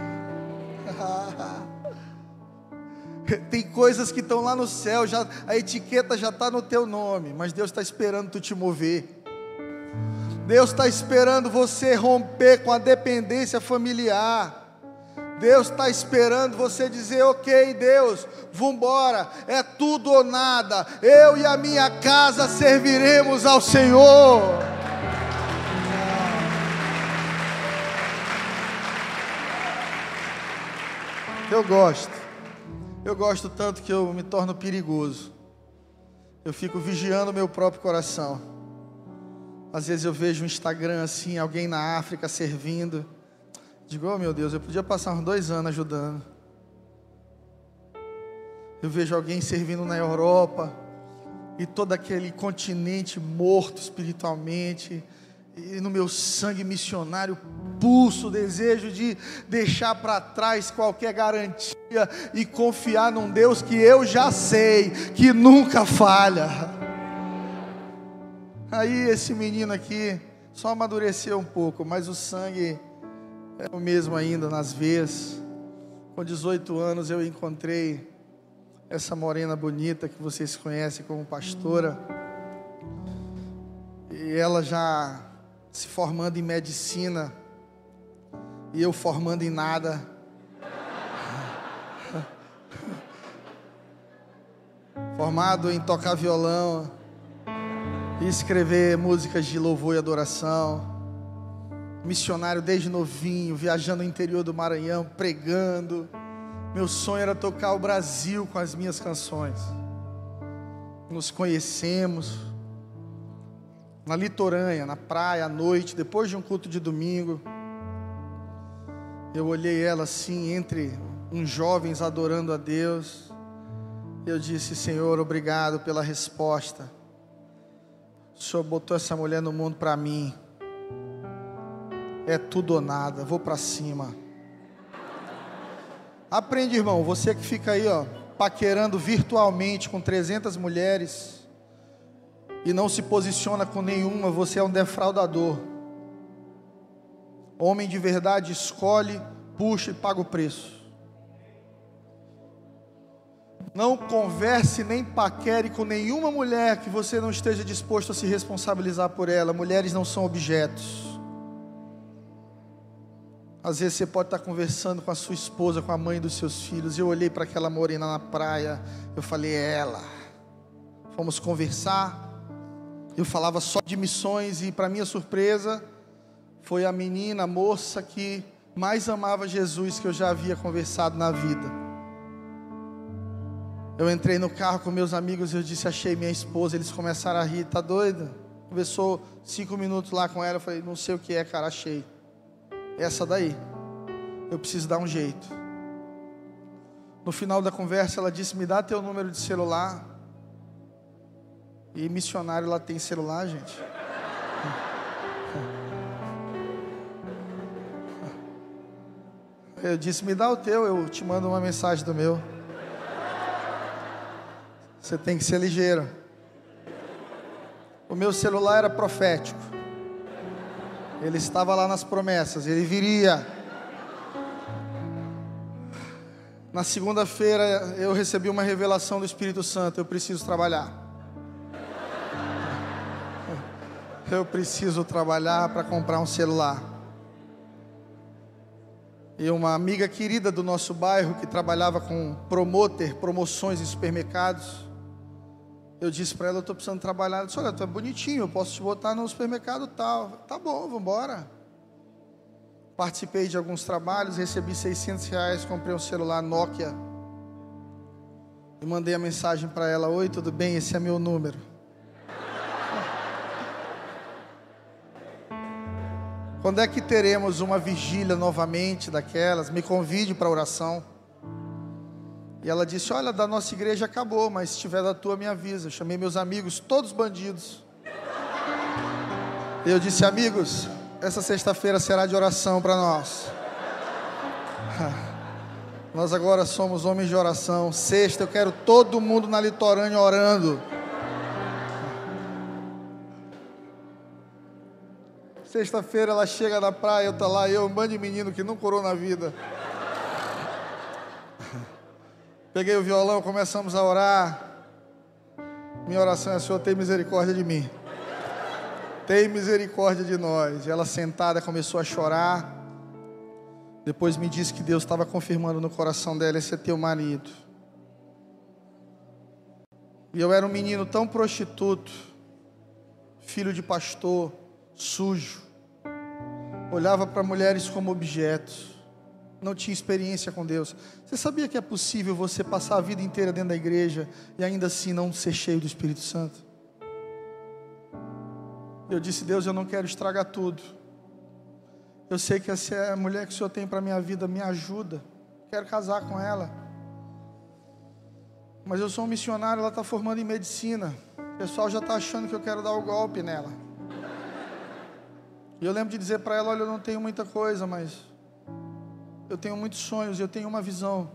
Tem coisas que estão lá no céu, já, a etiqueta já está no teu nome, mas Deus está esperando tu te mover. Deus está esperando você romper com a dependência familiar. Deus está esperando você dizer: Ok, Deus, vambora, é tudo ou nada. Eu e a minha casa serviremos ao Senhor. Eu gosto, eu gosto tanto que eu me torno perigoso. Eu fico vigiando meu próprio coração. Às vezes eu vejo um Instagram assim, alguém na África servindo. Digo, oh meu Deus, eu podia passar uns dois anos ajudando. Eu vejo alguém servindo na Europa, e todo aquele continente morto espiritualmente, e no meu sangue missionário pulso o desejo de deixar para trás qualquer garantia e confiar num Deus que eu já sei que nunca falha. Aí esse menino aqui só amadureceu um pouco, mas o sangue é o mesmo ainda nas veias. Com 18 anos eu encontrei essa morena bonita que vocês conhecem como pastora. E ela já se formando em medicina e eu formando em nada. Formado em tocar violão e escrever músicas de louvor e adoração. Missionário desde novinho, viajando no interior do Maranhão, pregando. Meu sonho era tocar o Brasil com as minhas canções. Nos conhecemos na litorânea, na praia, à noite, depois de um culto de domingo. Eu olhei ela assim, entre uns jovens adorando a Deus. Eu disse: Senhor, obrigado pela resposta. O Senhor botou essa mulher no mundo para mim. É tudo ou nada, vou para cima. Aprende, irmão, você que fica aí, ó, paquerando virtualmente com 300 mulheres e não se posiciona com nenhuma, você é um defraudador. Homem de verdade escolhe, puxa e paga o preço. Não converse nem paquere com nenhuma mulher que você não esteja disposto a se responsabilizar por ela. Mulheres não são objetos. Às vezes você pode estar conversando com a sua esposa, com a mãe dos seus filhos. Eu olhei para aquela morena na praia, eu falei, é ela. Fomos conversar. Eu falava só de missões e, para minha surpresa, foi a menina, a moça que mais amava Jesus que eu já havia conversado na vida. Eu entrei no carro com meus amigos e eu disse: Achei minha esposa. Eles começaram a rir, tá doida? Conversou cinco minutos lá com ela. Eu falei: Não sei o que é, cara, achei. Essa daí. Eu preciso dar um jeito. No final da conversa, ela disse: Me dá teu número de celular. E missionário lá tem celular, gente. Eu disse: Me dá o teu, eu te mando uma mensagem do meu. Você tem que ser ligeiro. O meu celular era profético. Ele estava lá nas promessas, ele viria. Na segunda-feira eu recebi uma revelação do Espírito Santo, eu preciso trabalhar. Eu preciso trabalhar para comprar um celular. E uma amiga querida do nosso bairro que trabalhava com promoter, promoções em supermercados, eu disse para ela, eu estou precisando trabalhar. Ela disse, olha, tu é bonitinho, eu posso te botar no supermercado tal. Tá bom, vamos embora. Participei de alguns trabalhos, recebi 600 reais, comprei um celular Nokia. E mandei a mensagem para ela, oi, tudo bem? Esse é meu número. Quando é que teremos uma vigília novamente daquelas? Me convide para oração. E ela disse: Olha, da nossa igreja acabou, mas se tiver da tua, me avisa. Eu chamei meus amigos, todos bandidos. Eu disse: Amigos, essa sexta-feira será de oração para nós. Nós agora somos homens de oração. Sexta, eu quero todo mundo na litorânea orando. Sexta-feira ela chega na praia, eu tô lá, eu, um bando de menino que não curou na vida. Peguei o violão, começamos a orar. Minha oração é: Senhor, tem misericórdia de mim. Tem misericórdia de nós. E ela sentada começou a chorar. Depois me disse que Deus estava confirmando no coração dela: esse é teu marido. E eu era um menino tão prostituto, filho de pastor, sujo. Olhava para mulheres como objetos não tinha experiência com Deus. Você sabia que é possível você passar a vida inteira dentro da igreja e ainda assim não ser cheio do Espírito Santo? Eu disse, Deus, eu não quero estragar tudo. Eu sei que essa é a mulher que o Senhor tem para a minha vida, me ajuda. Quero casar com ela. Mas eu sou um missionário, ela está formando em medicina. O pessoal já está achando que eu quero dar o golpe nela. E eu lembro de dizer para ela: Olha, eu não tenho muita coisa, mas eu tenho muitos sonhos, eu tenho uma visão.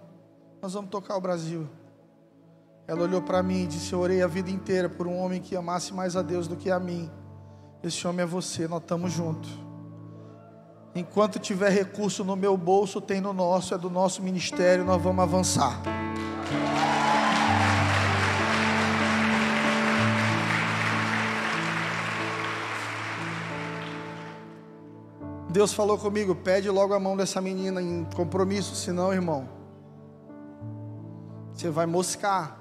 Nós vamos tocar o Brasil. Ela olhou para mim e disse: Eu orei a vida inteira por um homem que amasse mais a Deus do que a mim. Esse homem é você, nós estamos juntos. Enquanto tiver recurso no meu bolso, tem no nosso, é do nosso ministério, nós vamos avançar. Deus falou comigo: pede logo a mão dessa menina em compromisso, senão, irmão, você vai moscar.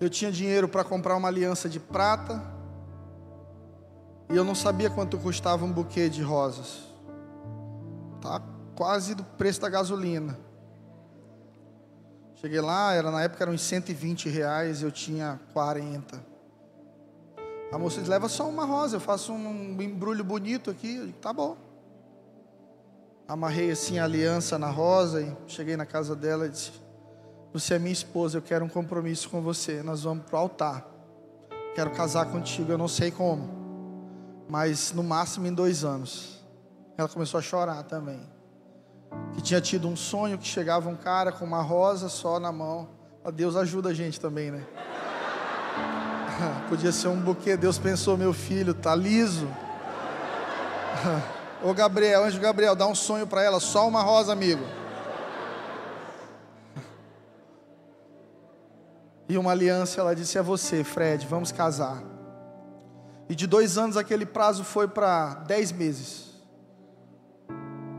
Eu tinha dinheiro para comprar uma aliança de prata, e eu não sabia quanto custava um buquê de rosas. Tá quase do preço da gasolina. Cheguei lá, era na época eram uns 120 reais, eu tinha 40. A moça disse, leva só uma rosa, eu faço um embrulho bonito aqui. Digo, tá bom. Amarrei assim a aliança na rosa e cheguei na casa dela e disse, você é minha esposa, eu quero um compromisso com você. Nós vamos para o altar. Quero casar contigo, eu não sei como. Mas no máximo em dois anos. Ela começou a chorar também. Que tinha tido um sonho que chegava um cara com uma rosa só na mão. Deus ajuda a gente também, né? Podia ser um buquê. Deus pensou, meu filho, tá liso. Ô Gabriel, anjo Gabriel, dá um sonho para ela, só uma rosa, amigo. e uma aliança. Ela disse: É você, Fred, vamos casar. E de dois anos aquele prazo foi para dez meses,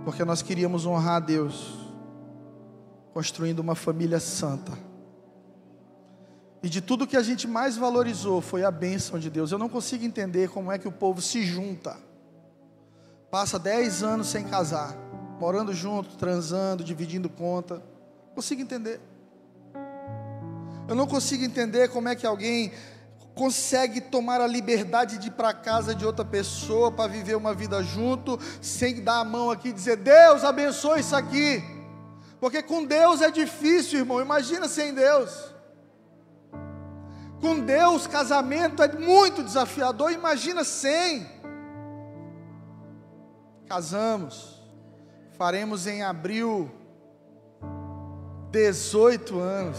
porque nós queríamos honrar a Deus, construindo uma família santa. E de tudo que a gente mais valorizou foi a bênção de Deus. Eu não consigo entender como é que o povo se junta, passa dez anos sem casar, morando junto, transando, dividindo conta. Não consigo entender. Eu não consigo entender como é que alguém consegue tomar a liberdade de ir para casa de outra pessoa para viver uma vida junto, sem dar a mão aqui e dizer: Deus abençoe isso aqui. Porque com Deus é difícil, irmão. Imagina sem Deus. Com Deus, casamento é muito desafiador. Imagina sem. Casamos. Faremos em abril 18 anos.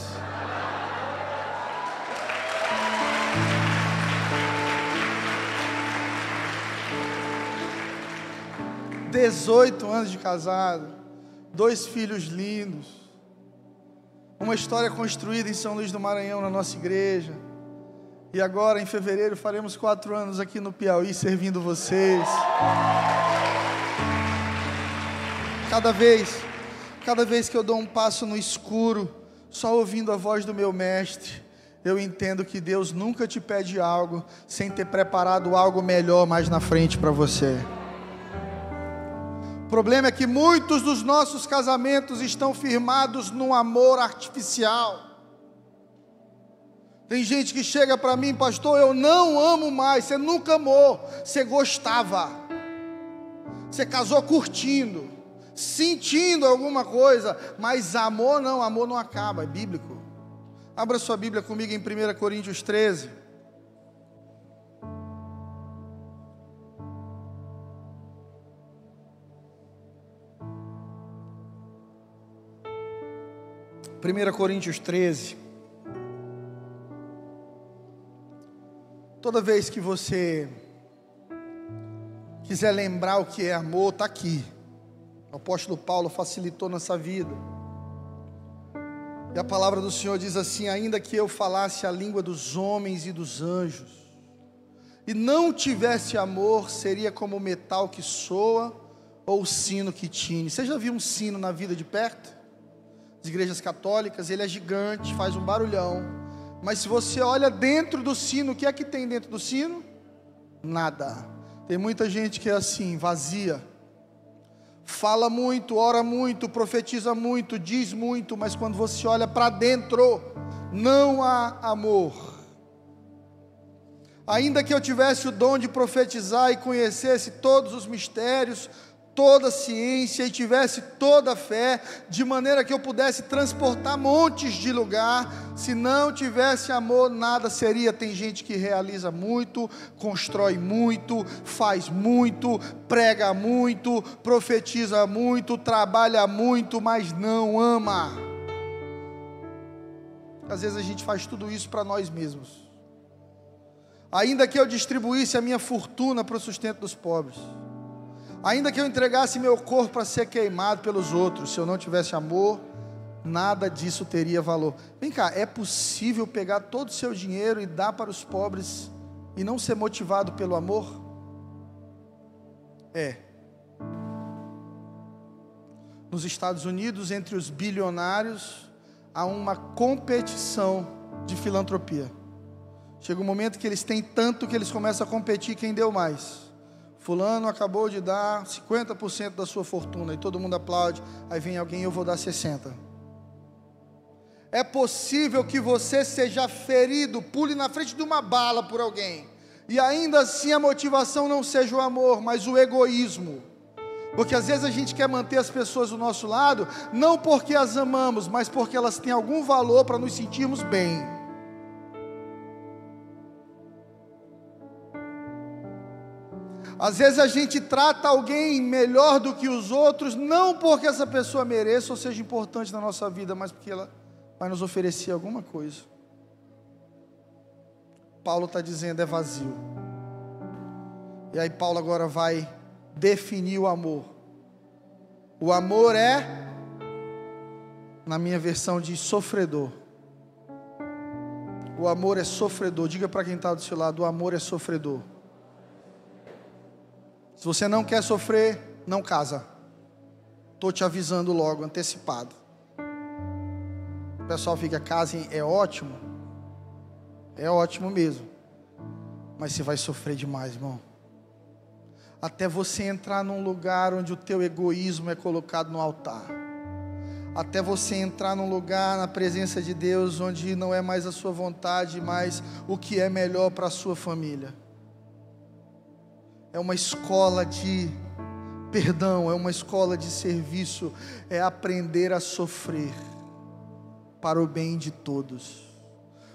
18 anos de casado, dois filhos lindos, uma história construída em São Luís do Maranhão, na nossa igreja. E agora, em fevereiro, faremos quatro anos aqui no Piauí servindo vocês. Cada vez, cada vez que eu dou um passo no escuro, só ouvindo a voz do meu mestre, eu entendo que Deus nunca te pede algo sem ter preparado algo melhor mais na frente para você. O problema é que muitos dos nossos casamentos estão firmados num amor artificial. Tem gente que chega para mim, pastor, eu não amo mais. Você nunca amou, você gostava. Você casou curtindo, sentindo alguma coisa, mas amor não, amor não acaba, é bíblico. Abra sua Bíblia comigo em 1 Coríntios 13. 1 Coríntios 13. Toda vez que você quiser lembrar o que é amor, está aqui. O apóstolo Paulo facilitou nossa vida. E a palavra do Senhor diz assim: ainda que eu falasse a língua dos homens e dos anjos, e não tivesse amor, seria como o metal que soa ou o sino que tine. Você já viu um sino na vida de perto? das igrejas católicas, ele é gigante, faz um barulhão. Mas se você olha dentro do sino, o que é que tem dentro do sino? Nada. Tem muita gente que é assim, vazia. Fala muito, ora muito, profetiza muito, diz muito, mas quando você olha para dentro, não há amor. Ainda que eu tivesse o dom de profetizar e conhecesse todos os mistérios, toda a ciência e tivesse toda a fé, de maneira que eu pudesse transportar montes de lugar, se não tivesse amor, nada seria. Tem gente que realiza muito, constrói muito, faz muito, prega muito, profetiza muito, trabalha muito, mas não ama. Às vezes a gente faz tudo isso para nós mesmos. Ainda que eu distribuísse a minha fortuna para o sustento dos pobres Ainda que eu entregasse meu corpo para ser queimado pelos outros, se eu não tivesse amor, nada disso teria valor. Vem cá, é possível pegar todo o seu dinheiro e dar para os pobres e não ser motivado pelo amor? É. Nos Estados Unidos, entre os bilionários, há uma competição de filantropia. Chega um momento que eles têm tanto que eles começam a competir quem deu mais. Fulano acabou de dar 50% da sua fortuna e todo mundo aplaude. Aí vem alguém, eu vou dar 60%. É possível que você seja ferido, pule na frente de uma bala por alguém, e ainda assim a motivação não seja o amor, mas o egoísmo. Porque às vezes a gente quer manter as pessoas do nosso lado, não porque as amamos, mas porque elas têm algum valor para nos sentirmos bem. Às vezes a gente trata alguém melhor do que os outros, não porque essa pessoa mereça ou seja importante na nossa vida, mas porque ela vai nos oferecer alguma coisa. Paulo está dizendo é vazio. E aí Paulo agora vai definir o amor. O amor é, na minha versão, de sofredor. O amor é sofredor. Diga para quem está do seu lado: o amor é sofredor. Se você não quer sofrer, não casa. Estou te avisando logo, antecipado. O pessoal fica, casem, é ótimo. É ótimo mesmo. Mas você vai sofrer demais, irmão. Até você entrar num lugar onde o teu egoísmo é colocado no altar. Até você entrar num lugar na presença de Deus onde não é mais a sua vontade, mas o que é melhor para a sua família é uma escola de perdão, é uma escola de serviço, é aprender a sofrer para o bem de todos.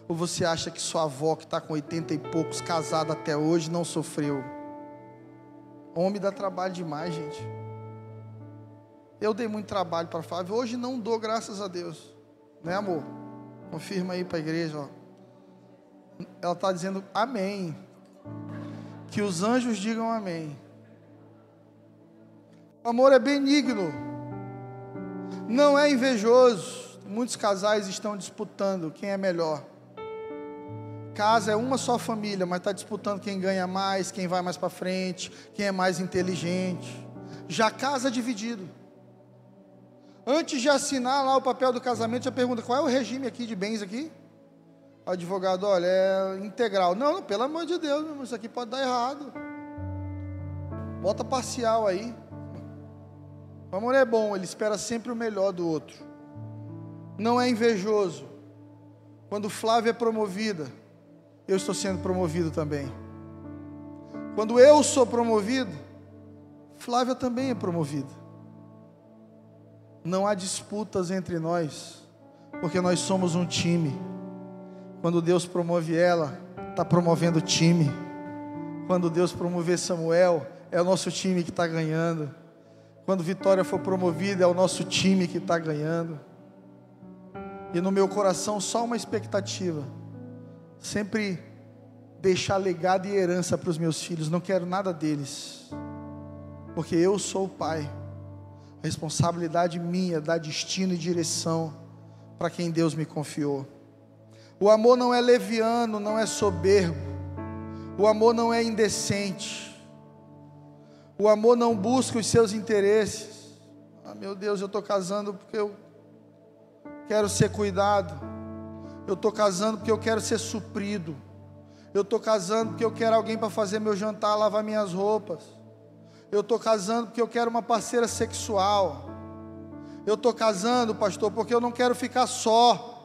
Ou você acha que sua avó, que está com 80 e poucos, casada até hoje, não sofreu? Homem dá trabalho demais, gente. Eu dei muito trabalho para a Flávia, hoje não dou, graças a Deus. Né, amor? Confirma aí para a igreja, ó. Ela está dizendo amém. Que os anjos digam amém. O amor é benigno, não é invejoso. Muitos casais estão disputando quem é melhor. Casa é uma só família, mas está disputando quem ganha mais, quem vai mais para frente, quem é mais inteligente. Já casa dividido. Antes de assinar lá o papel do casamento, já pergunta qual é o regime aqui de bens aqui? O advogado, olha, é integral. Não, não pelo amor de Deus, isso aqui pode dar errado. Bota parcial aí. O amor é bom, ele espera sempre o melhor do outro. Não é invejoso. Quando Flávia é promovida, eu estou sendo promovido também. Quando eu sou promovido, Flávia também é promovida. Não há disputas entre nós, porque nós somos um time. Quando Deus promove ela, está promovendo o time. Quando Deus promover Samuel, é o nosso time que está ganhando. Quando Vitória for promovida, é o nosso time que está ganhando. E no meu coração, só uma expectativa: sempre deixar legado e herança para os meus filhos. Não quero nada deles, porque eu sou o pai. A responsabilidade minha, dar destino e direção para quem Deus me confiou. O amor não é leviano, não é soberbo. O amor não é indecente. O amor não busca os seus interesses. Ah, meu Deus, eu estou casando porque eu quero ser cuidado. Eu estou casando porque eu quero ser suprido. Eu estou casando porque eu quero alguém para fazer meu jantar, lavar minhas roupas. Eu estou casando porque eu quero uma parceira sexual. Eu estou casando, pastor, porque eu não quero ficar só.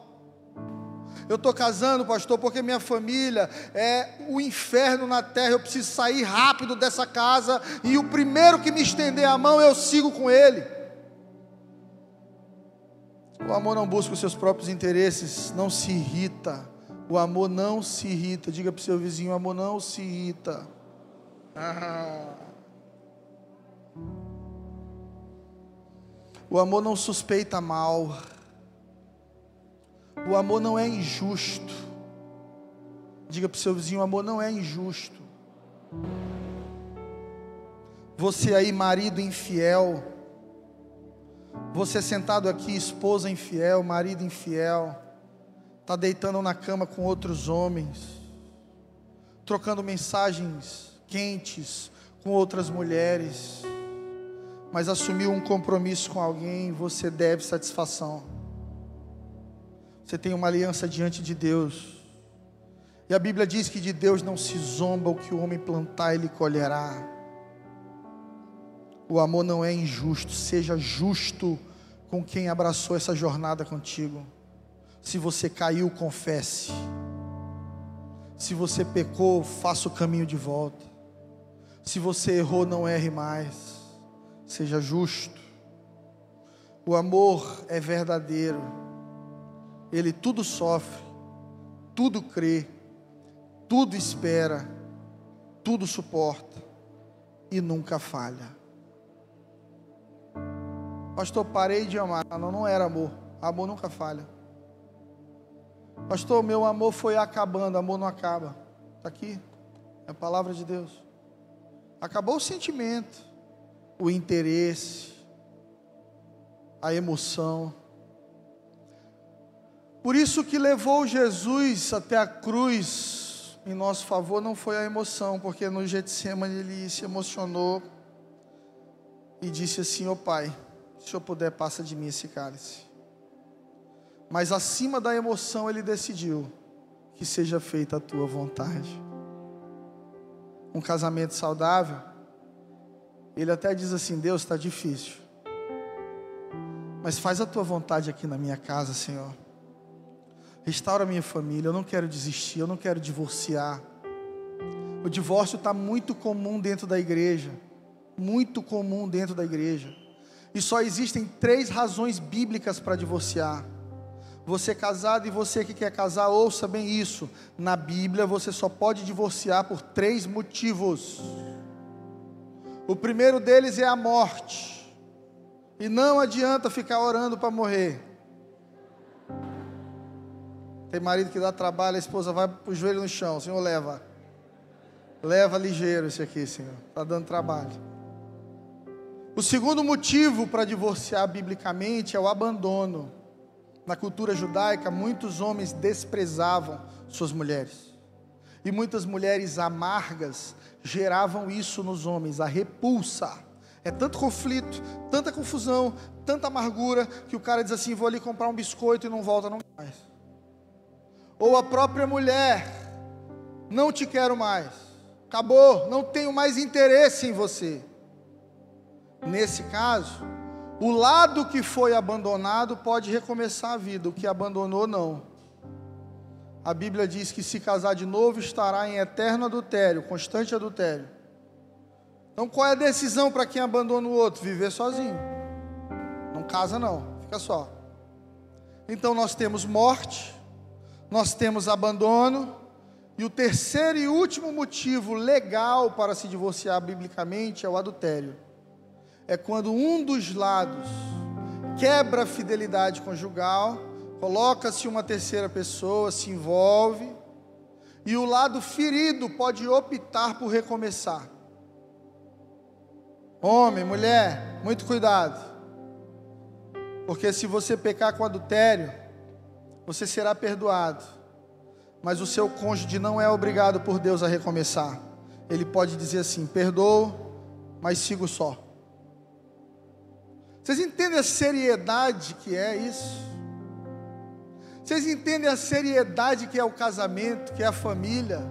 Eu estou casando, pastor, porque minha família é o inferno na terra. Eu preciso sair rápido dessa casa e o primeiro que me estender a mão eu sigo com ele. O amor não busca os seus próprios interesses, não se irrita. O amor não se irrita. Diga para o seu vizinho: o amor não se irrita. Ah. O amor não suspeita mal. O amor não é injusto. Diga para o seu vizinho: o amor não é injusto. Você aí, marido infiel. Você sentado aqui, esposa infiel, marido infiel. Está deitando na cama com outros homens. Trocando mensagens quentes com outras mulheres. Mas assumiu um compromisso com alguém, você deve satisfação. Você tem uma aliança diante de Deus. E a Bíblia diz que de Deus não se zomba o que o homem plantar, ele colherá. O amor não é injusto, seja justo com quem abraçou essa jornada contigo. Se você caiu, confesse. Se você pecou, faça o caminho de volta. Se você errou, não erre mais. Seja justo. O amor é verdadeiro ele tudo sofre, tudo crê, tudo espera, tudo suporta e nunca falha. Pastor, parei de amar. Não, não era amor. Amor nunca falha. Pastor, meu amor foi acabando. Amor não acaba. Está aqui. É a palavra de Deus. Acabou o sentimento, o interesse, a emoção. Por isso que levou Jesus até a cruz em nosso favor não foi a emoção, porque no Getsemane ele se emocionou e disse assim: "Ó oh, Pai, se eu puder, passa de mim esse cálice". Mas acima da emoção ele decidiu que seja feita a tua vontade. Um casamento saudável, ele até diz assim: Deus, está difícil, mas faz a tua vontade aqui na minha casa, Senhor. Restaura minha família. Eu não quero desistir, eu não quero divorciar. O divórcio está muito comum dentro da igreja. Muito comum dentro da igreja. E só existem três razões bíblicas para divorciar. Você casado e você que quer casar, ouça bem isso. Na Bíblia você só pode divorciar por três motivos. O primeiro deles é a morte. E não adianta ficar orando para morrer. Tem marido que dá trabalho, a esposa vai para o joelho no chão. Senhor, leva. Leva ligeiro esse aqui, Senhor. Está dando trabalho. O segundo motivo para divorciar biblicamente é o abandono. Na cultura judaica, muitos homens desprezavam suas mulheres. E muitas mulheres amargas geravam isso nos homens, a repulsa. É tanto conflito, tanta confusão, tanta amargura, que o cara diz assim: vou ali comprar um biscoito e não volta nunca mais ou a própria mulher, não te quero mais, acabou, não tenho mais interesse em você. Nesse caso, o lado que foi abandonado pode recomeçar a vida, o que abandonou não. A Bíblia diz que se casar de novo estará em eterno adultério, constante adultério. Então qual é a decisão para quem abandona o outro? Viver sozinho. Não casa não, fica só. Então nós temos morte, nós temos abandono, e o terceiro e último motivo legal para se divorciar biblicamente é o adultério. É quando um dos lados quebra a fidelidade conjugal, coloca-se uma terceira pessoa, se envolve, e o lado ferido pode optar por recomeçar. Homem, mulher, muito cuidado. Porque se você pecar com adultério, você será perdoado. Mas o seu cônjuge não é obrigado por Deus a recomeçar. Ele pode dizer assim: perdoo, mas sigo só. Vocês entendem a seriedade que é isso? Vocês entendem a seriedade que é o casamento, que é a família?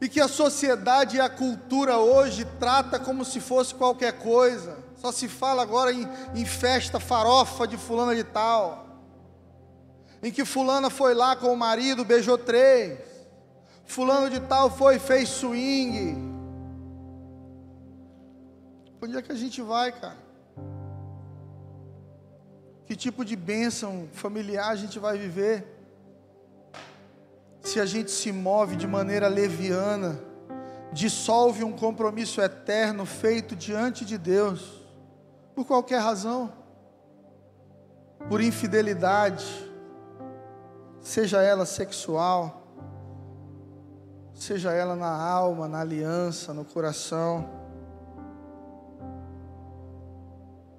E que a sociedade e a cultura hoje trata como se fosse qualquer coisa. Só se fala agora em, em festa farofa de fulana de tal em que fulana foi lá com o marido, beijou três, fulano de tal foi fez swing. Onde é que a gente vai, cara? Que tipo de bênção familiar a gente vai viver? Se a gente se move de maneira leviana, dissolve um compromisso eterno feito diante de Deus, por qualquer razão, por infidelidade, seja ela sexual, seja ela na alma, na aliança, no coração.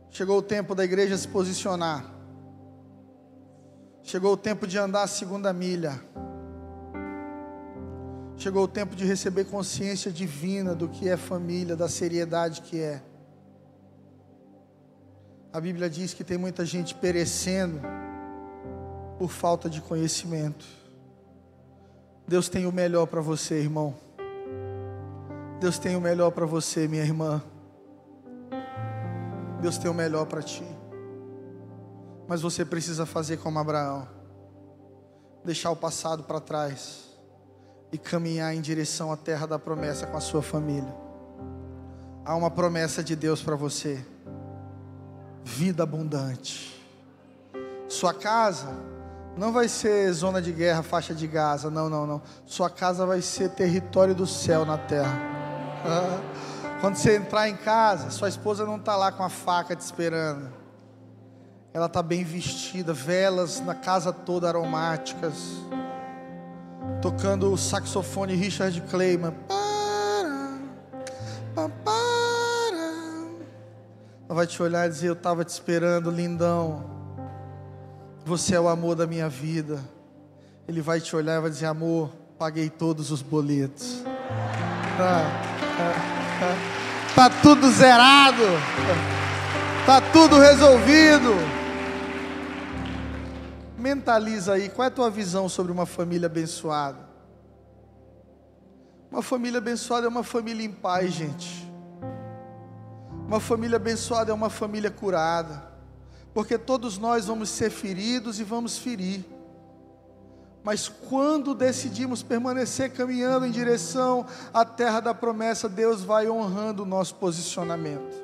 Chegou o tempo da igreja se posicionar. Chegou o tempo de andar a segunda milha. Chegou o tempo de receber consciência divina do que é família, da seriedade que é. A Bíblia diz que tem muita gente perecendo por falta de conhecimento. Deus tem o melhor para você, irmão. Deus tem o melhor para você, minha irmã. Deus tem o melhor para ti. Mas você precisa fazer como Abraão deixar o passado para trás e caminhar em direção à terra da promessa com a sua família. Há uma promessa de Deus para você: vida abundante. Sua casa não vai ser zona de guerra, faixa de Gaza, não, não, não. Sua casa vai ser território do céu na terra. Quando você entrar em casa, sua esposa não está lá com a faca te esperando. Ela está bem vestida, velas na casa toda aromáticas tocando o saxofone Richard Clayman. Ela vai te olhar e dizer: Eu estava te esperando, lindão. Você é o amor da minha vida. Ele vai te olhar e vai dizer: Amor, paguei todos os boletos. Tá, tá, tá tudo zerado. Tá tudo resolvido. Mentaliza aí, qual é a tua visão sobre uma família abençoada? Uma família abençoada é uma família em paz, gente. Uma família abençoada é uma família curada. Porque todos nós vamos ser feridos e vamos ferir. Mas quando decidimos permanecer caminhando em direção à terra da promessa, Deus vai honrando o nosso posicionamento.